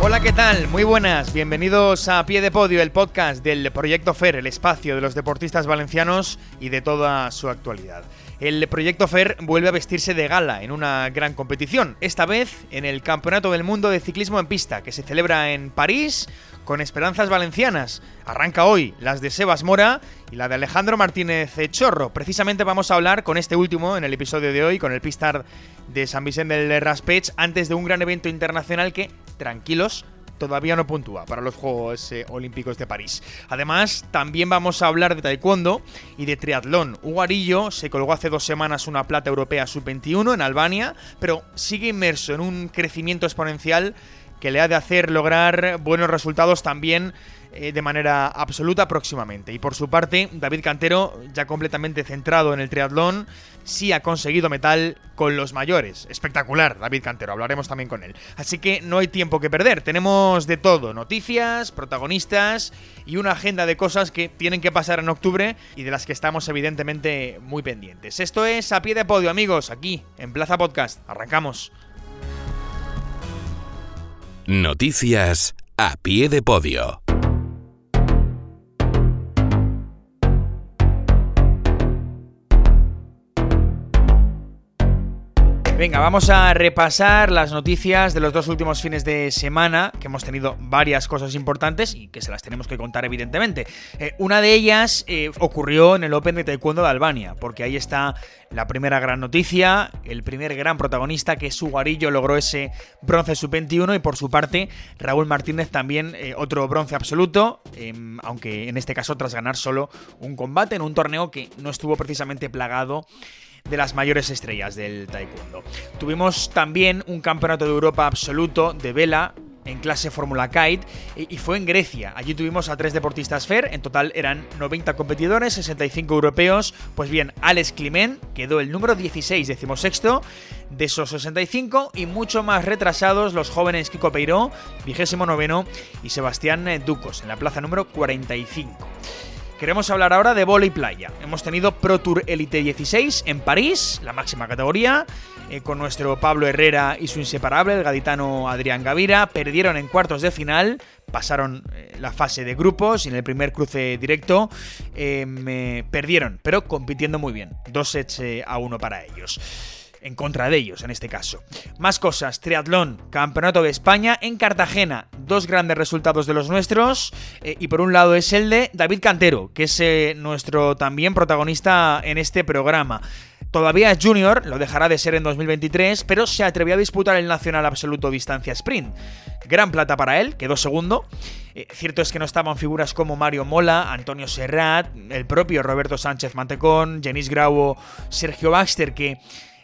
Hola, ¿qué tal? Muy buenas, bienvenidos a Pie de Podio, el podcast del Proyecto FER, el espacio de los deportistas valencianos y de toda su actualidad. El Proyecto FER vuelve a vestirse de gala en una gran competición, esta vez en el Campeonato del Mundo de Ciclismo en Pista, que se celebra en París con esperanzas valencianas. Arranca hoy las de Sebas Mora y la de Alejandro Martínez Chorro. Precisamente vamos a hablar con este último en el episodio de hoy, con el Pistar de San Vicente del Raspech, antes de un gran evento internacional que, tranquilos, todavía no puntúa para los Juegos eh, Olímpicos de París. Además, también vamos a hablar de taekwondo y de triatlón. Hugo Arillo se colgó hace dos semanas una plata europea sub-21 en Albania, pero sigue inmerso en un crecimiento exponencial que le ha de hacer lograr buenos resultados también eh, de manera absoluta próximamente. Y por su parte, David Cantero, ya completamente centrado en el triatlón, sí ha conseguido metal con los mayores. Espectacular, David Cantero, hablaremos también con él. Así que no hay tiempo que perder, tenemos de todo, noticias, protagonistas y una agenda de cosas que tienen que pasar en octubre y de las que estamos evidentemente muy pendientes. Esto es A Pie de Podio, amigos, aquí en Plaza Podcast. Arrancamos. Noticias a pie de podio. Venga, vamos a repasar las noticias de los dos últimos fines de semana, que hemos tenido varias cosas importantes y que se las tenemos que contar evidentemente. Eh, una de ellas eh, ocurrió en el Open de Taekwondo de Albania, porque ahí está la primera gran noticia, el primer gran protagonista que su guarillo logró ese bronce sub-21 y por su parte Raúl Martínez también eh, otro bronce absoluto, em, aunque en este caso tras ganar solo un combate en un torneo que no estuvo precisamente plagado de las mayores estrellas del taekwondo. Tuvimos también un campeonato de Europa absoluto de vela en clase Fórmula Kite y fue en Grecia. Allí tuvimos a tres deportistas FER, en total eran 90 competidores, 65 europeos. Pues bien, Alex Climent quedó el número 16, decimosexto, de esos 65 y mucho más retrasados los jóvenes Kiko Peiró, vigésimo noveno, y Sebastián Ducos en la plaza número 45. Queremos hablar ahora de y playa. Hemos tenido Pro Tour Elite 16 en París, la máxima categoría, eh, con nuestro Pablo Herrera y su inseparable, el gaditano Adrián Gavira. Perdieron en cuartos de final, pasaron eh, la fase de grupos y en el primer cruce directo eh, me perdieron, pero compitiendo muy bien. Dos sets a uno para ellos en contra de ellos en este caso. Más cosas, triatlón, Campeonato de España en Cartagena, dos grandes resultados de los nuestros eh, y por un lado es el de David Cantero, que es eh, nuestro también protagonista en este programa. Todavía es junior, lo dejará de ser en 2023, pero se atrevió a disputar el Nacional Absoluto Distancia Sprint. Gran plata para él, quedó segundo. Eh, cierto es que no estaban figuras como Mario Mola, Antonio Serrat, el propio Roberto Sánchez Mantecón, Jenis Grau, Sergio Baxter, que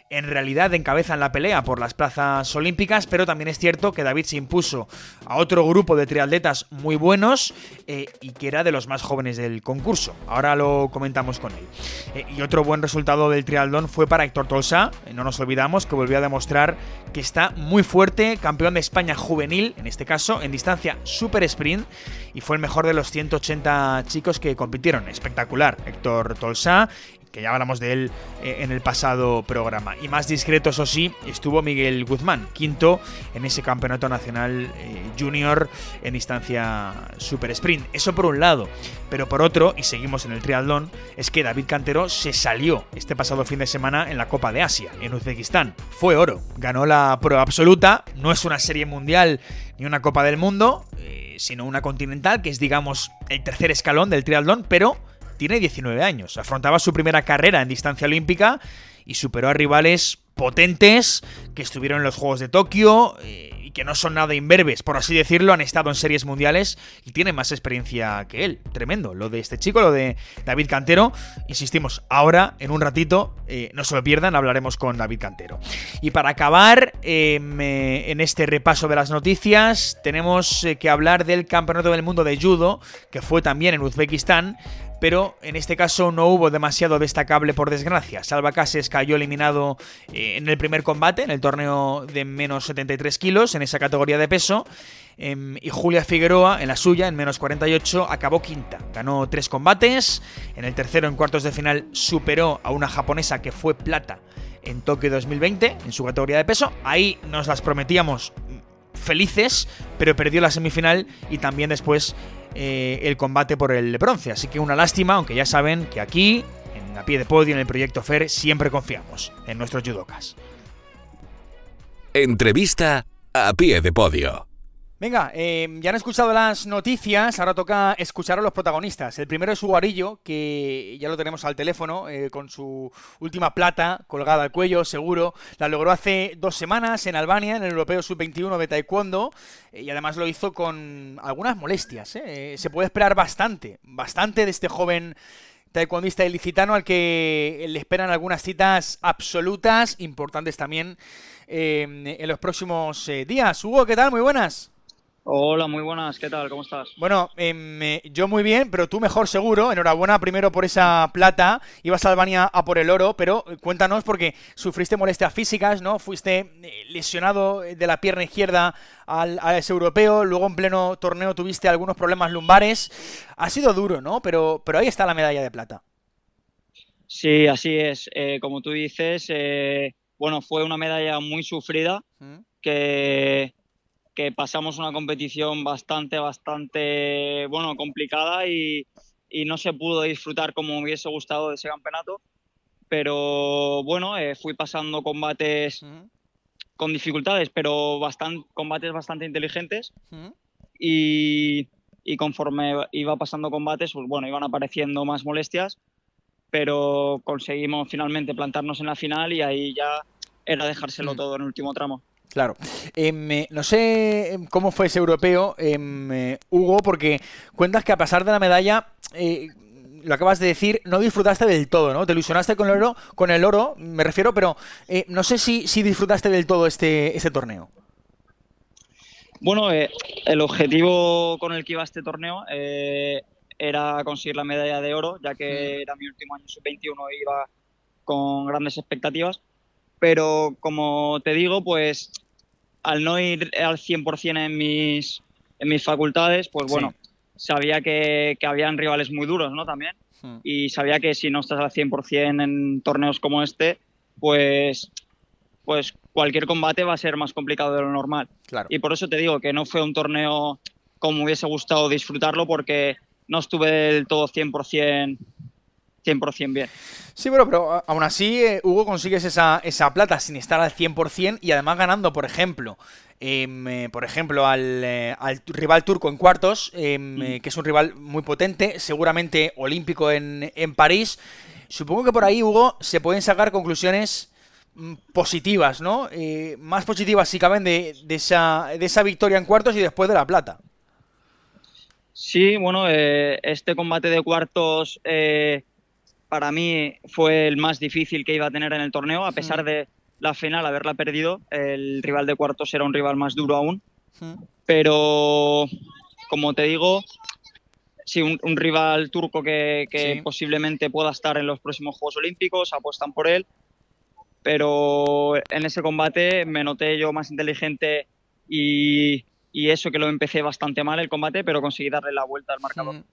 en realidad encabezan la pelea por las plazas olímpicas, pero también es cierto que David se impuso a otro grupo de triatletas muy buenos eh, y que era de los más jóvenes del concurso. Ahora lo comentamos con él. Eh, y otro buen resultado del triatlón fue para Héctor Tolsa, eh, no nos olvidamos que volvió a demostrar que está muy fuerte, campeón de España juvenil, en este caso, en distancia super sprint, y fue el mejor de los 180 chicos que compitieron. Espectacular, Héctor Tolsa, que ya hablamos de él eh, en el pasado programa. Y más discreto, eso sí, estuvo Miguel Guzmán, quinto en ese campeonato nacional eh, junior en instancia super sprint. Eso por un lado. Pero por otro, y seguimos en el triatlón, es que David Cantero se salió este pasado fin de semana en la Copa de Asia, en Uzbekistán. Fue oro. Ganó la prueba absoluta. No es una serie mundial ni una Copa del Mundo, eh, sino una continental, que es, digamos, el tercer escalón del triatlón, pero tiene 19 años. Afrontaba su primera carrera en distancia olímpica y superó a rivales potentes que estuvieron en los Juegos de Tokio eh, y que no son nada imberbes, por así decirlo, han estado en series mundiales y tienen más experiencia que él. Tremendo. Lo de este chico, lo de David Cantero. Insistimos, ahora, en un ratito, eh, no se lo pierdan, hablaremos con David Cantero. Y para acabar, em, eh, en este repaso de las noticias, tenemos que hablar del Campeonato del Mundo de Judo, que fue también en Uzbekistán, pero en este caso no hubo demasiado destacable por desgracia. Salva Cases cayó eliminado eh, en el primer combate, en el torneo de menos 73 kilos, en esa categoría de peso. Em, y Julia Figueroa, en la suya, en menos 48, acabó quinta. Ganó tres combates. En el tercero, en cuartos de final, superó a una japonesa que fue plata en Tokio 2020, en su categoría de peso. Ahí nos las prometíamos felices, pero perdió la semifinal y también después eh, el combate por el bronce. Así que una lástima, aunque ya saben que aquí, en la pie de podio, en el proyecto FER, siempre confiamos en nuestros judokas. Entrevista a pie de podio. Venga, em, ya han escuchado las noticias, ahora toca escuchar a los protagonistas. El primero es Hugo Arillo, que ya lo tenemos al teléfono, eh, con su última plata colgada al cuello, seguro. La logró hace dos semanas en Albania, en el Europeo Sub-21 de Taekwondo, eh, y además lo hizo con algunas molestias. Eh. Se puede esperar bastante, bastante de este joven taekwondista ilicitano al que le esperan algunas citas absolutas, importantes también em, en los próximos días. Hugo, ¿qué tal? Muy buenas. Hola, muy buenas, ¿qué tal? ¿Cómo estás? Bueno, em, yo muy bien, pero tú mejor seguro. Enhorabuena primero por esa plata. Ibas a Albania a por el oro, pero cuéntanos porque sufriste molestias físicas, ¿no? Fuiste eh, lesionado de la pierna izquierda al, ese europeo, luego en pleno torneo tuviste algunos problemas lumbares. Ha sido duro, ¿no? Pero, pero ahí está la medalla de plata. Sí, así es. Eh, como tú dices, eh, bueno, fue una medalla muy sufrida que que pasamos una competición bastante, bastante, bueno, complicada y, no se pudo disfrutar como me hubiese gustado de ese campeonato. Pero bueno, eh, fui pasando combates con dificultades, pero bastante, combates bastante inteligentes. y, y, conforme iba pasando combates, pues bueno, iban apareciendo más molestias, pero conseguimos finalmente plantarnos en la final y ahí ya era dejárselo todo en el último tramo. Claro. Em, eh, no sé em, cómo fue ese europeo, em, eh, Hugo, porque cuentas que a pesar de la medalla, eh, lo acabas de decir, no disfrutaste del todo, ¿no? Te ilusionaste con el oro, con el oro, me refiero, pero no sé si, si, disfrutaste del todo este, este torneo. Bueno, el objetivo con el que iba este torneo era conseguir la medalla de oro, ya que mm. era mi último año sub-21 y iba con grandes expectativas. Pero como te digo, pues al no ir al 100% en mis, en mis facultades, pues bueno, sabía que, que habían rivales muy duros, ¿no? También. Hmm. Y sabía que si no estás al 100% en torneos como este, pues, pues cualquier combate va a ser más complicado de lo normal. Claro. Y por eso te digo que no fue un torneo como me hubiese gustado disfrutarlo porque no estuve del todo 100% 100% bien. Sí, bueno, pero aún así, eh, Hugo, consigues esa, esa, plata sin estar al 100% y además ganando, por ejemplo, em, eh, por ejemplo, al, eh, al, rival turco en cuartos, em, mm. que es un rival muy potente, seguramente olímpico en, en París. Supongo que por ahí, Hugo, se pueden sacar conclusiones mm, positivas, ¿no? más positivas si caben de, de, esa, de esa victoria en cuartos y después de la plata. Sí, bueno, este combate de cuartos para mí fue el más difícil que iba a tener en el torneo, a pesar de la final haberla perdido. El rival de cuartos era un rival más duro aún. Pero, como te digo, sí, un, rival turco que, posiblemente pueda estar en los próximos Juegos Olímpicos, apuestan por él. Pero en ese combate me noté yo más inteligente y, eso que lo empecé bastante mal el combate, pero conseguí darle la vuelta al marcador.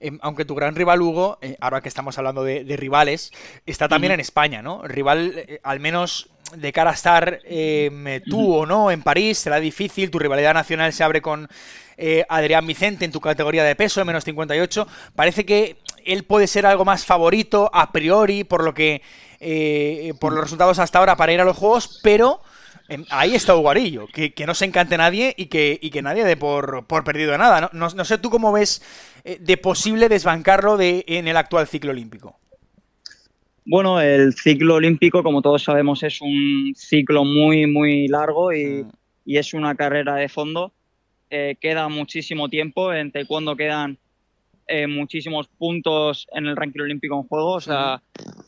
Em, aunque tu gran rival Hugo, eh, ahora que estamos hablando de, rivales, está también en España, ¿no? Rival, eh, al menos de cara a estar em, tú o no en París, será difícil, tu rivalidad nacional se abre con eh, Adrián Vicente en tu categoría de peso, de menos 58. Parece que él puede ser algo más favorito a priori, por lo que. por los resultados hasta ahora para ir a los juegos, pero ahí está Uguarillo, que, que, no se encante nadie y que, y que nadie dé por, por perdido nada. No, no, sé tú cómo ves eh, de posible desbancarlo de, en el actual ciclo olímpico. Bueno, el ciclo olímpico, como todos sabemos, es un ciclo muy, muy largo y, y es una carrera de fondo. Eh, queda muchísimo tiempo, en taekwondo quedan eh, muchísimos puntos en el ranking olímpico en juego, o sea,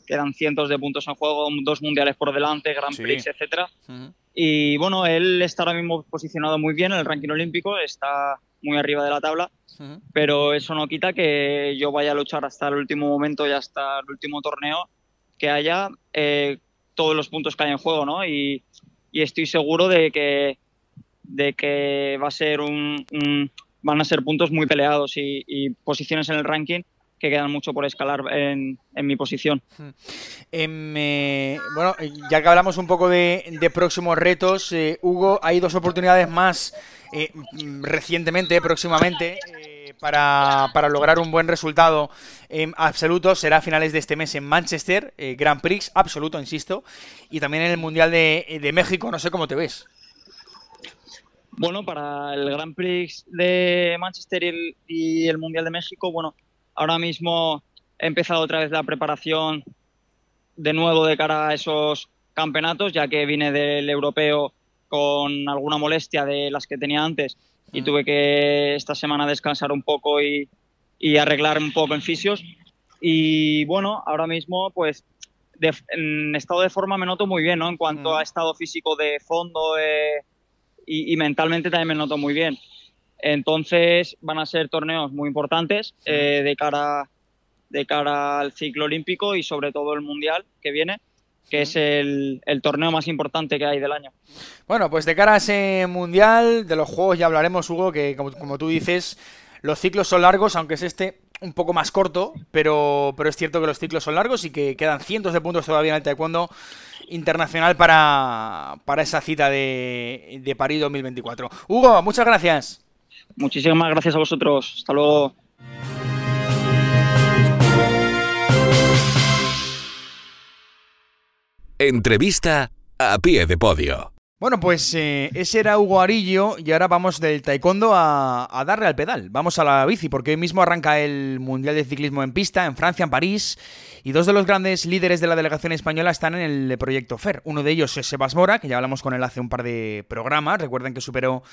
quedan cientos de puntos en juego, dos mundiales por delante, Grand Prix, etcétera. Y bueno, él está ahora mismo posicionado muy bien en el ranking olímpico, está muy arriba de la tabla, pero eso no quita que yo vaya a luchar hasta el último momento y hasta el último torneo que haya eh, todos los puntos que hay en juego, ¿no? Y, estoy seguro de que, de que va a ser un, van a ser puntos muy peleados y posiciones en el ranking que quedan mucho por escalar en, mi posición. Em, eh, bueno, ya que hablamos un poco de, próximos retos, eh, Hugo, hay dos oportunidades más eh, recientemente, próximamente, para, para, lograr un buen resultado absoluto. Será a finales de este mes en Manchester, Grand Prix absoluto, insisto, y también en el Mundial de, México. No sé cómo te ves. Bueno, para el Grand Prix de Manchester y el Mundial de México, bueno, Ahora mismo he empezado otra vez la preparación de nuevo de cara a esos campeonatos, ya que vine del europeo con alguna molestia de las que tenía antes y mm. tuve que esta semana descansar un poco y, arreglar un poco en fisios. Y bueno, ahora mismo pues en estado de forma me noto muy bien, ¿no? En cuanto mm. a estado físico de fondo eh, y, y, mentalmente también me noto muy bien. Entonces van a ser torneos muy importantes eh, de, cara, de cara al ciclo olímpico y sobre todo el mundial que viene que es el, torneo más importante que hay del año. Bueno, pues de cara a ese mundial, de los juegos ya hablaremos, Hugo, que como, tú dices, los ciclos son largos, aunque es este un poco más corto, pero, pero es cierto que los ciclos son largos y que quedan cientos de puntos todavía en el taekwondo internacional para, para esa cita de, de París 2024. Hugo, muchas gracias. Muchísimas gracias a vosotros. Hasta luego. Entrevista a pie de podio. Bueno, pues eh, ese era Hugo Arillo y ahora vamos del taekwondo a, a, darle al pedal. Vamos a la bici porque hoy mismo arranca el Mundial de Ciclismo en pista en Francia, en París. Y dos de los grandes líderes de la delegación española están en el proyecto FER. Uno de ellos es Sebas Mora, que ya hablamos con él hace un par de programas. Recuerden que superó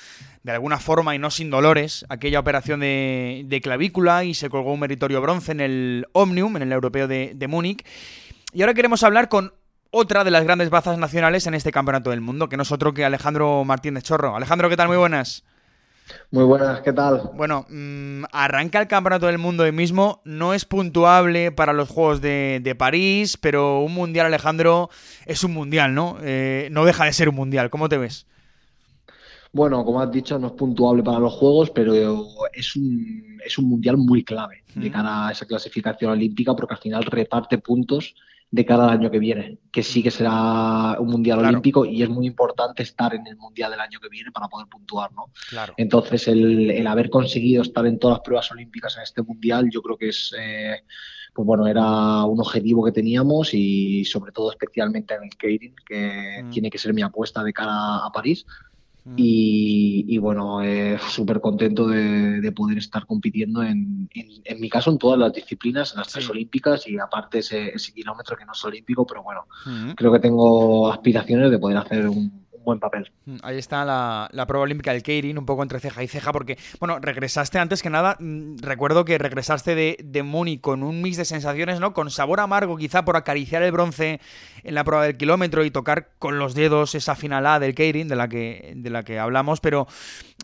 de alguna forma y no sin dolores aquella operación de, clavícula y se colgó un meritorio bronce en el Omnium, en el europeo de, de Múnich. Y ahora queremos hablar con otra de las grandes bazas nacionales en este campeonato del mundo, que no es otro que Alejandro Martínez Chorro. Alejandro, ¿qué tal? Muy buenas. Muy buenas, ¿qué tal? Bueno, mm, arranca el Campeonato del Mundo hoy mismo. No es puntuable para los Juegos de, París, pero un Mundial, Alejandro, es un Mundial, ¿no? Eh, no deja de ser un Mundial. ¿Cómo te ves? Bueno, como has dicho, no es puntuable para los Juegos, pero es un, es un Mundial muy clave de cara a esa clasificación olímpica, porque al final reparte puntos de cara al año que viene, que sí que será un mundial olímpico y es muy importante estar en el mundial del año que viene para poder puntuar, ¿no? Entonces, el, haber conseguido estar en todas las pruebas olímpicas en este mundial, yo creo que es, eh, pues bueno, era un objetivo que teníamos y sobre todo especialmente en el skating, que mm. tiene que ser mi apuesta de cara a París. Y, bueno, eh, súper contento de, poder estar compitiendo en, en, mi caso en todas las disciplinas, en las tres olímpicas y aparte ese, kilómetro que no es olímpico, pero bueno, creo que tengo aspiraciones de poder hacer un, buen papel. Mm, ahí está la, prueba olímpica del Keirin, un poco entre ceja y ceja, porque, bueno, regresaste antes que nada, mm, recuerdo que regresaste de, de Múnich con un mix de sensaciones, ¿no? Con sabor amargo, quizá por acariciar el bronce en la prueba del kilómetro y tocar con los dedos esa final A del Keirin, de la que, de la que hablamos, pero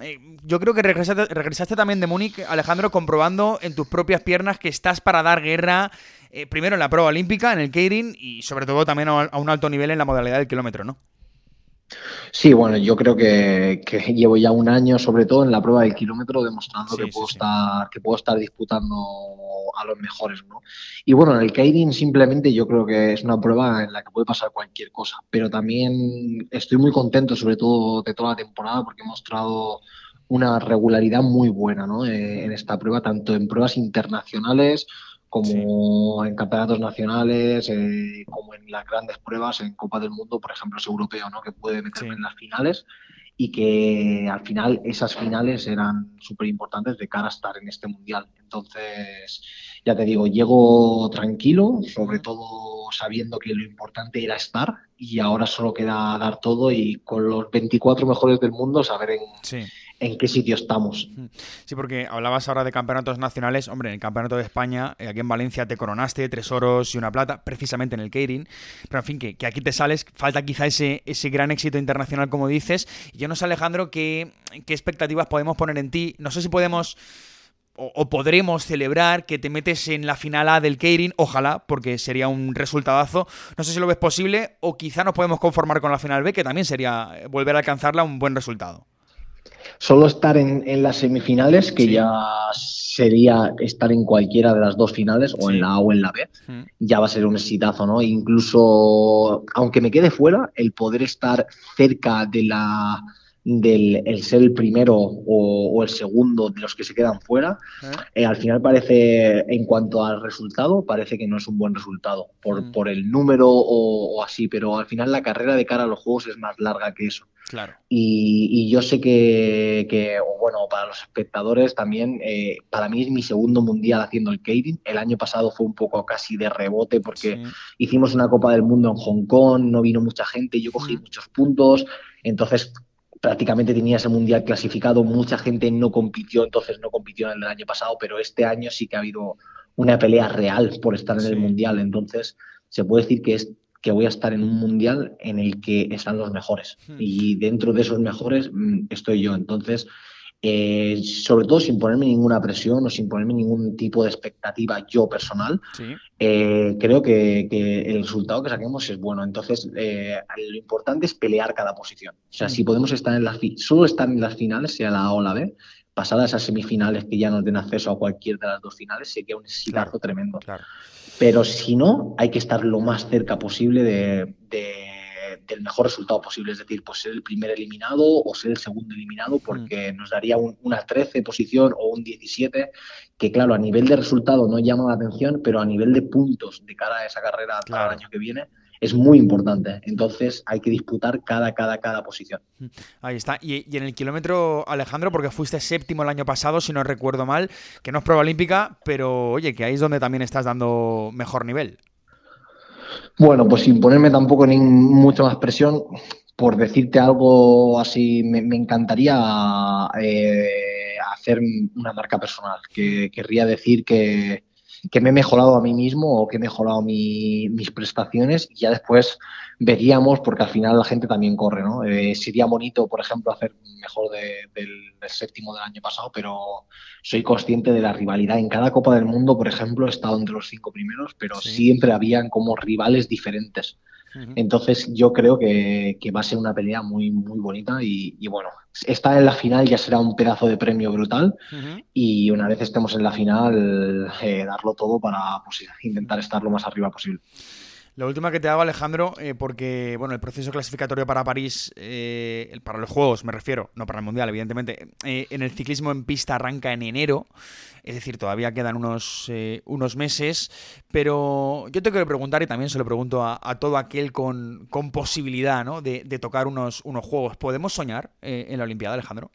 eh, yo creo que regresaste, regresaste también de Múnich, Alejandro, comprobando en tus propias piernas que estás para dar guerra. Eh, primero en la prueba olímpica, en el Keirin, y sobre todo también a un alto nivel en la modalidad del kilómetro, ¿no? Sí, bueno, yo creo que, llevo ya un año, sobre todo en la prueba del kilómetro, demostrando que, puedo estar, que puedo estar disputando a los mejores, ¿no? Y bueno, en el Keirin simplemente yo creo que es una prueba en la que puede pasar cualquier cosa, pero también estoy muy contento, sobre todo de toda la temporada, porque he mostrado una regularidad muy buena ¿no? Eh, en esta prueba, tanto en pruebas internacionales como en campeonatos nacionales, eh, como en las grandes pruebas, en Copa del Mundo, por ejemplo, es europeo, ¿no? que puede meterme en las finales y que al final esas finales eran súper importantes de cara a estar en este mundial. Entonces, ya te digo, llego tranquilo, sobre todo sabiendo que lo importante era estar y ahora solo queda dar todo y con los 24 mejores del mundo saber en, en qué sitio estamos. Sí, porque hablabas ahora de campeonatos nacionales. Hombre, en el Campeonato de España, eh, aquí en Valencia te coronaste tres oros y una plata, precisamente en el Keirin. Pero en fin, que, aquí te sales, falta quizá ese, ese gran éxito internacional, como dices. Y yo no sé, Alejandro, qué, qué expectativas podemos poner en ti. No sé si podemos o, podremos celebrar que te metes en la final A del Keirin, ojalá, porque sería un resultadazo. No sé si lo ves posible, o quizá nos podemos conformar con la final B, que también sería volver a alcanzarla un buen resultado. Solo estar en, las semifinales, que ya sería estar en cualquiera de las dos finales, o en la A o en la B, ya va a ser un exitazo, ¿no? Incluso, aunque me quede fuera, el poder estar cerca de la del el ser el primero o, el segundo de los que se quedan fuera, eh, al final parece, en cuanto al resultado, parece que no es un buen resultado por, mm. por el número o, así, pero al final la carrera de cara a los juegos es más larga que eso. Claro. Y, yo sé que, que, bueno, para los espectadores también, eh, para mí es mi segundo mundial haciendo el Keirin. El año pasado fue un poco casi de rebote porque hicimos una Copa del Mundo en Hong Kong, no vino mucha gente, yo cogí mm. muchos puntos. Entonces, prácticamente tenía ese mundial clasificado, mucha gente no compitió, entonces no compitió en el año pasado, pero este año sí que ha habido una pelea real por estar en el mundial, entonces se puede decir que es que voy a estar en un mundial en el que están los mejores. Hmm. y dentro de esos mejores mm, estoy yo, entonces eh, sobre todo sin ponerme ninguna presión o sin ponerme ningún tipo de expectativa yo personal, eh, creo que, el resultado que saquemos es bueno. Entonces, eh, lo importante es pelear cada posición. O sea, si podemos estar en las solo estar en las finales, sea la A o la B, pasadas esas semifinales que ya nos den acceso a cualquier de las dos finales, sería un exitazo tremendo. Pero si no, hay que estar lo más cerca posible de del mejor resultado posible, es decir, pues ser el primer eliminado o ser el segundo eliminado, porque mm. nos daría una 13 posición o un 17, que claro, a nivel de resultado no llama la atención, pero a nivel de puntos de cara a esa carrera para el año que viene, es muy importante. Entonces hay que disputar cada, cada, cada posición. Mm. Ahí está. Y, y, en el kilómetro, Alejandro, porque fuiste séptimo el año pasado, si no recuerdo mal, que no es prueba olímpica, pero oye, que ahí es donde también estás dando mejor nivel. Bueno, pues sin ponerme tampoco ni mucha más presión, por decirte algo así, me, encantaría eh, hacer una marca personal, que querría decir que, que me he mejorado a mí mismo o que he mejorado mis prestaciones y ya después veríamos, porque al final la gente también corre, ¿no? Eh, sería bonito, por ejemplo, hacer mejor del, séptimo del año pasado, pero soy consciente de la rivalidad. En cada Copa del Mundo, por ejemplo, he estado entre los cinco primeros, pero siempre habían como rivales diferentes. Entonces yo creo que, va a ser una pelea muy, muy bonita y, bueno, estar en la final ya será un pedazo de premio brutal y una vez estemos en la final, eh, darlo todo para pues, intentar estar lo más arriba posible. La última que te hago, Alejandro, eh, porque bueno, el proceso clasificatorio para París, eh, para los Juegos me refiero, no para el Mundial, evidentemente, eh, en el ciclismo en pista arranca en enero, es decir, todavía quedan unos, unos meses, pero yo te quiero preguntar, y también se lo pregunto a, todo aquel con, posibilidad ¿no? de, tocar unos, unos Juegos, ¿podemos soñar en la Olimpiada, Alejandro?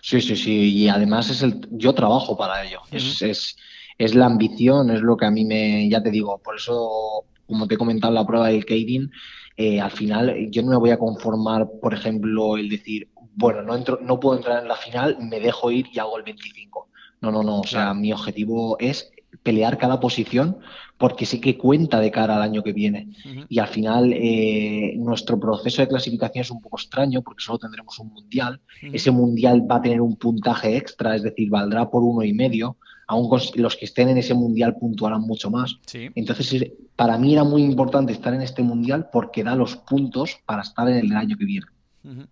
Sí, sí, sí, y además es el, yo trabajo para ello, es, es, es la ambición, es lo que a mí me, ya te digo, por eso como te he comentado en la prueba del Kading, eh, al final yo no me voy a conformar, por ejemplo, el decir, bueno, no, entro, no puedo entrar en la final, me dejo ir y hago el 25. No, no, no. O sea, mi objetivo es pelear cada posición porque sé que cuenta de cara al año que viene. Y al final eh, nuestro proceso de clasificación es un poco extraño porque solo tendremos un mundial. Ese mundial va a tener un puntaje extra, es decir, valdrá por uno y medio. Aún los que estén en ese mundial puntuarán mucho más. Entonces, para mí era muy importante estar en este mundial porque da los puntos para estar en el año que viene.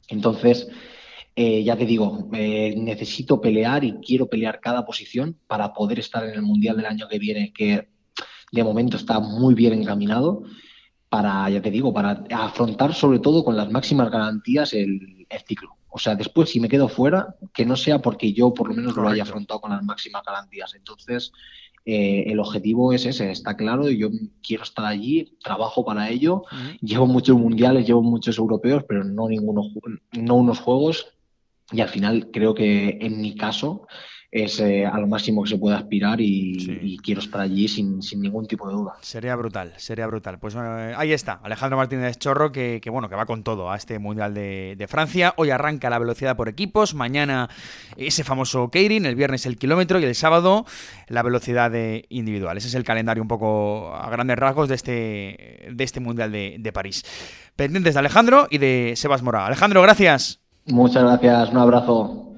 Entonces, eh, ya te digo, eh, necesito pelear y quiero pelear cada posición para poder estar en el Mundial del año que viene, que de momento está muy bien encaminado, para, ya te digo, para afrontar sobre todo con las máximas garantías el, ciclo. O sea, después si me quedo fuera, que no sea porque yo por lo menos lo haya afrontado con las máximas garantías. Entonces, eh, el objetivo es ese, está claro, yo quiero estar allí, trabajo para ello, llevo muchos mundiales, llevo muchos europeos, pero no ninguno, no unos juegos. Y al final creo que en mi caso es eh, a lo máximo que se puede aspirar y, quiero estar allí sin, ningún tipo de duda. Sería brutal, sería brutal. Pues eh, ahí está, Alejandro Martínez Chorro, que, bueno, que va con todo a este Mundial de, Francia. Hoy arranca la velocidad por equipos, mañana ese famoso Keirin, el viernes el kilómetro y el sábado la velocidad de individual. Ese es el calendario un poco a grandes rasgos de este, de este Mundial de, de París. Pendientes de Alejandro y de Sebas Mora. Alejandro, gracias. Muchas gracias, un abrazo.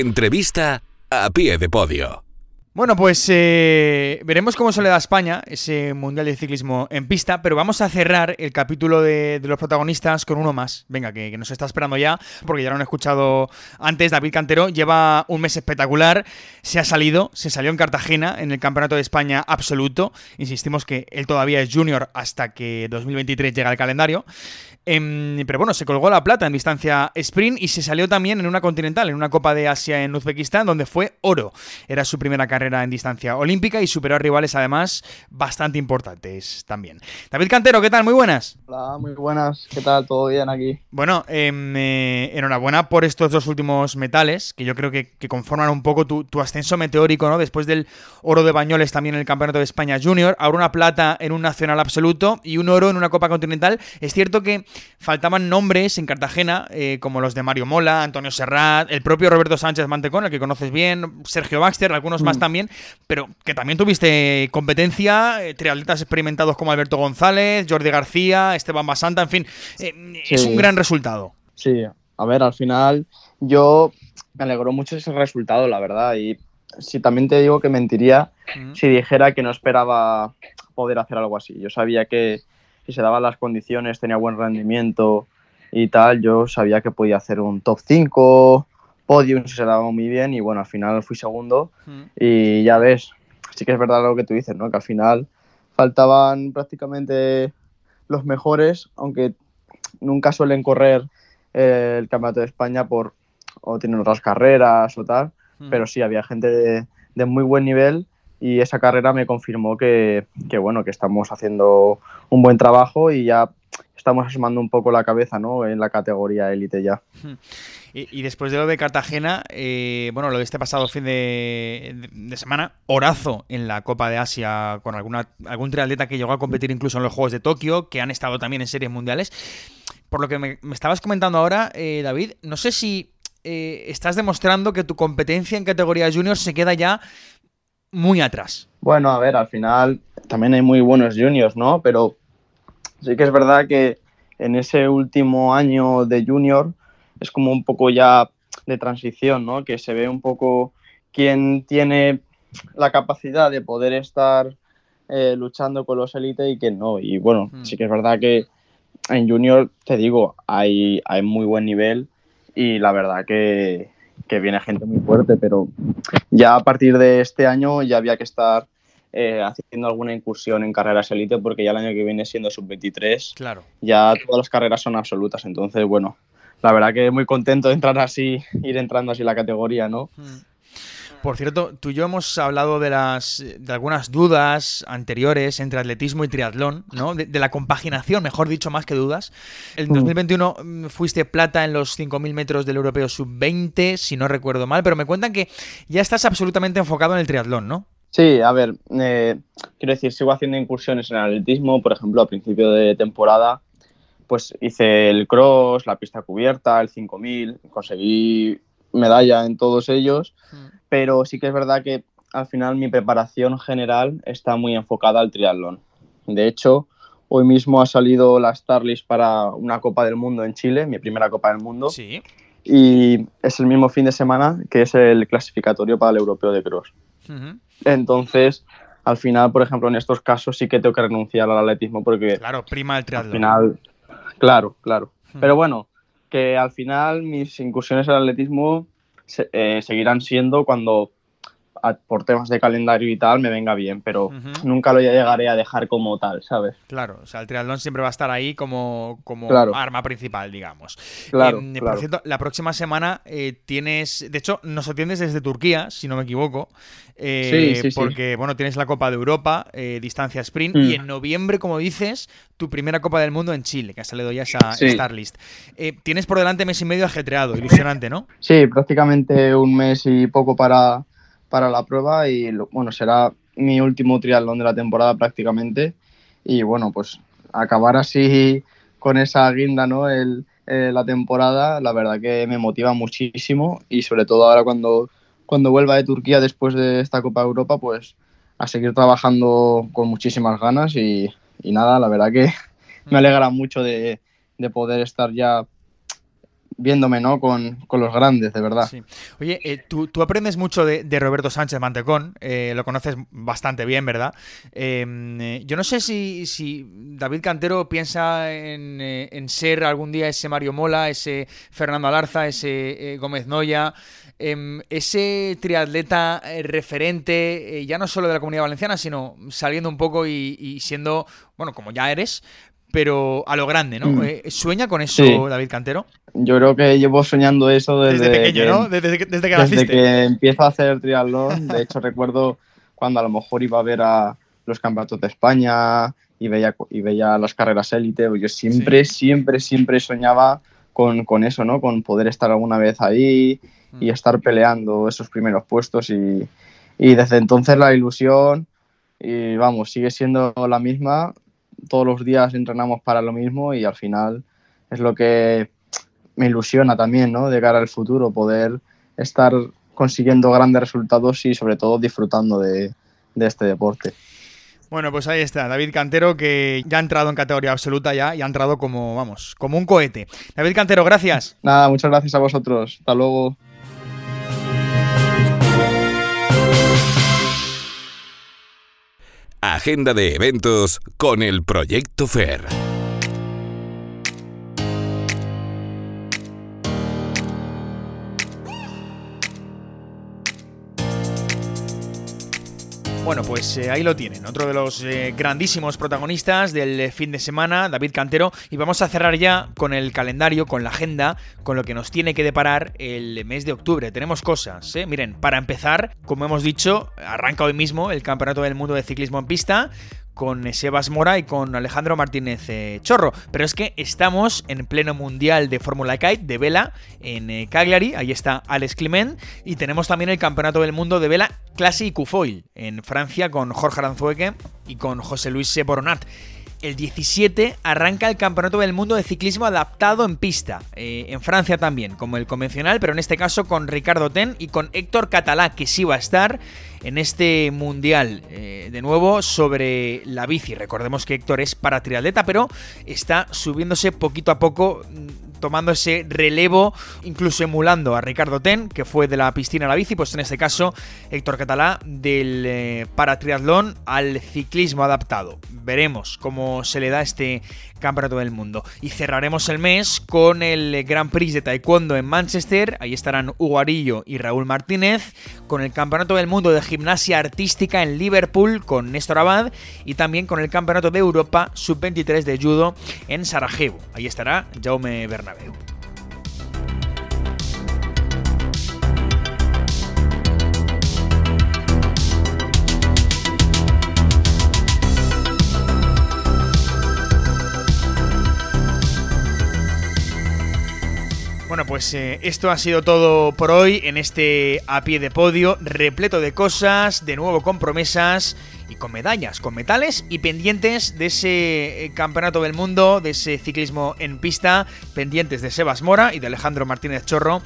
Entrevista a pie de podio. Bueno, pues eh, veremos cómo se le da a España ese Mundial de Ciclismo en pista, pero vamos a cerrar el capítulo de, los protagonistas con uno más. Venga, que, nos está esperando ya, porque ya lo han escuchado antes. David Cantero lleva un mes espectacular, se ha salido, se salió en Cartagena en el Campeonato de España absoluto. Insistimos que él todavía es junior hasta que 2023 llega al calendario. Em, pero bueno, se colgó la plata en distancia sprint y se salió también en una continental, en una Copa de Asia en Uzbekistán, donde fue oro. Era su primera carrera en distancia olímpica y superó a rivales además bastante importantes también. David Cantero, ¿qué tal? Muy buenas. Hola, muy buenas. ¿Qué tal? ¿Todo bien aquí? Bueno, em, eh, enhorabuena por estos dos últimos metales, que yo creo que, conforman un poco tu, ascenso meteórico, ¿no? Después del oro de Bañoles también en el Campeonato de España Junior, ahora una plata en un nacional absoluto y un oro en una Copa Continental. Es cierto que faltaban nombres en Cartagena, eh, como los de Mario Mola, Antonio Serrat, el propio Roberto Sánchez Mantecón, el que conoces bien, Sergio Baxter, algunos más mm. también, pero que también tuviste competencia, eh, triatletas experimentados como Alberto González, Jordi García, Esteban Basanta, en fin, eh, es un gran resultado. Sí, a ver, al final yo me alegró mucho ese resultado, la verdad, y si también te digo que mentiría mm. si dijera que no esperaba poder hacer algo así. Yo sabía que si se daban las condiciones, tenía buen rendimiento y tal, yo sabía que podía hacer un top 5, podium si se daba muy bien y bueno, al final fui segundo. Y ya ves, sí que es verdad lo que tú dices, ¿no? Que al final faltaban prácticamente los mejores, aunque nunca suelen correr eh, el Campeonato de España por o tienen otras carreras o tal, pero sí había gente de, de muy buen nivel y esa carrera me confirmó que, bueno, que estamos haciendo un buen trabajo y ya estamos asomando un poco la cabeza ¿no? en la categoría élite ya. Y, después de lo de Cartagena, eh, bueno, lo de este pasado fin de, semana, orazo en la Copa de Asia con alguna, algún triatleta que llegó a competir incluso en los Juegos de Tokio, que han estado también en series mundiales. Por lo que me, estabas comentando ahora, eh, David, no sé si eh, estás demostrando que tu competencia en categoría junior se queda ya muy atrás. Bueno, a ver, al final también hay muy buenos juniors, ¿no? Pero sí que es verdad que en ese último año de junior es como un poco ya de transición, ¿no? Que se ve un poco quién tiene la capacidad de poder estar eh, luchando con los élites y quién no. Y bueno, hmm. sí que es verdad que en junior, te digo, hay, hay muy buen nivel y la verdad que, que viene gente muy fuerte, pero ya a partir de este año ya había que estar eh, haciendo alguna incursión en carreras élite porque ya el año que viene siendo sub-23, claro. ya todas las carreras son absolutas. Entonces, bueno, la verdad que muy contento de entrar así, ir entrando así la categoría, ¿no? Mm. Por cierto, tú y yo hemos hablado de las de algunas dudas anteriores entre atletismo y triatlón, ¿no? De, la compaginación, mejor dicho, más que dudas. En 2021 mm. mm, fuiste plata en los 5.000 metros del europeo sub-20, si no recuerdo mal, pero me cuentan que ya estás absolutamente enfocado en el triatlón, ¿no? Sí, a ver, eh, quiero decir, sigo haciendo incursiones en el atletismo, por ejemplo, a principio de temporada, pues hice el cross, la pista cubierta, el 5000, conseguí medalla en todos ellos. Mm pero sí que es verdad que al final mi preparación general está muy enfocada al triatlón. De hecho, hoy mismo ha salido la Starlist para una Copa del Mundo en Chile, mi primera Copa del Mundo. Sí. Y es el mismo fin de semana que es el clasificatorio para el Europeo de Cross. Entonces, al final, por ejemplo, en estos casos sí que tengo que renunciar al atletismo porque... Claro, prima el triatlón. Al final, claro, claro. Pero bueno, que al final mis incursiones al atletismo eh, seguirán siendo cuando por temas de calendario y tal me venga bien, pero nunca lo llegaré a dejar como tal, ¿sabes? Claro, o sea, el triatlón siempre va a estar ahí como, como arma principal, digamos. Claro, em, Por cierto, la próxima semana eh, tienes, de hecho, nos atiendes desde Turquía, si no me equivoco. Eh, sí, sí, porque, bueno, tienes la Copa de Europa, eh, distancia sprint, y mm. en noviembre, como dices, tu primera Copa del Mundo en Chile, que ha salido ya esa Starlist. Eh, tienes por delante mes y medio ajetreado, ilusionante, ¿no? Sí, prácticamente un mes y poco para, para la prueba y, bueno, será mi último triatlón de la temporada prácticamente. Y, bueno, pues acabar así con esa guinda, ¿no? El, la temporada, la verdad que me motiva muchísimo y sobre todo ahora cuando cuando vuelva de Turquía después de esta Copa Europa, pues a seguir trabajando con muchísimas ganas y, nada, la verdad que me alegra mucho de, poder estar ya viéndome ¿no? Con, los grandes, de verdad. Oye, eh, tú, aprendes mucho de, Roberto Sánchez Mantecón, eh, lo conoces bastante bien, ¿verdad? Em, eh, yo no sé si, si, David Cantero piensa en, en, ser algún día ese Mario Mola, ese Fernando Alarza, ese Gómez Noya. Em, ese triatleta referente, ya no solo de la comunidad valenciana, sino saliendo un poco y, siendo, bueno, como ya eres, pero a lo grande, ¿no? Mm. Eh, ¿Sueña con eso David Cantero? Yo creo que llevo soñando eso desde, pequeño, ¿no? Desde, que, desde Desde que empiezo a hacer triatlón. De hecho, recuerdo cuando a lo mejor iba a ver a los campeonatos de España y veía, y veía las carreras élite. Yo siempre, siempre, siempre soñaba con, con, eso, ¿no? Con poder estar alguna vez ahí y estar peleando esos primeros puestos y, desde entonces la ilusión y vamos, sigue siendo la misma, todos los días entrenamos para lo mismo y al final es lo que me ilusiona también, ¿no? De cara al futuro, poder estar consiguiendo grandes resultados y sobre todo disfrutando de, de este deporte. Bueno, pues ahí está, David Cantero, que ya ha entrado en categoría absoluta ya y ha entrado como, vamos, como un cohete. David Cantero, gracias. Nada, muchas gracias a vosotros. Hasta luego. Agenda de eventos con el Proyecto FER. Bueno, pues eh, ahí lo tienen, otro de los eh, grandísimos protagonistas del eh, fin de semana, David Cantero, y vamos a cerrar ya con el calendario, con la agenda, con lo que nos tiene que deparar el mes de octubre. Tenemos cosas. Miren, para empezar, como hemos dicho, arranca hoy mismo el Campeonato del Mundo de Ciclismo en Pista, con Sebas Mora y con Alejandro Martínez eh, Chorro. Pero es que estamos en pleno mundial de Fórmula Kite de vela en eh, Cagliari. Ahí está Alex Clement. Y tenemos también el Campeonato del Mundo de Vela Clase y Cufoil en Francia con Jorge Aranzueque y con José Luis Seboronat el 17 arranca el Campeonato del Mundo de Ciclismo adaptado en pista, eh, en Francia también, como el convencional, pero en este caso con Ricardo Ten y con Héctor Catalá, que sí va a estar en este mundial. Eh, de nuevo, sobre la bici. Recordemos que Héctor es para triatleta, pero está subiéndose poquito a poco tomando ese relevo, incluso emulando a Ricardo Ten, que fue de la piscina a la bici, pues en este caso Héctor Catalá del eh, paratriatlón al ciclismo adaptado. Veremos cómo se le da este Campeonato del Mundo. Y cerraremos el mes con el Grand Prix de Taekwondo en Manchester. Ahí estarán Hugo Arillo y Raúl Martínez. Con el Campeonato del Mundo de Gimnasia Artística en Liverpool con Néstor Abad. Y también con el Campeonato de Europa Sub-23 de Judo en Sarajevo. Ahí estará Jaume Damn you! Bueno, pues eh, esto ha sido todo por hoy en este a pie de podio, repleto de cosas, de nuevo con promesas y con medallas, con metales y pendientes de ese eh, campeonato del mundo, de ese ciclismo en pista, pendientes de Sebas Mora y de Alejandro Martínez Chorro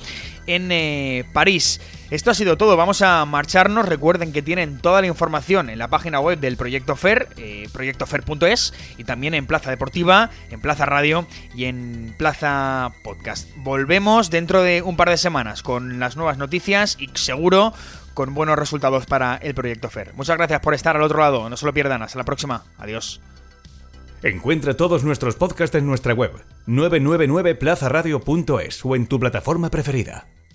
en eh, París. Esto ha sido todo, vamos a marcharnos. Recuerden que tienen toda la información en la página web del Proyecto FER, eh, proyectofer.es, y también en Plaza Deportiva, en Plaza Radio y en Plaza Podcast. Volvemos dentro de un par de semanas con las nuevas noticias y seguro con buenos resultados para el Proyecto FER. Muchas gracias por estar al otro lado, no se lo pierdan, hasta la próxima, adiós. Encuentra todos nuestros podcasts en nuestra web 999plazaradio.es o en tu plataforma preferida.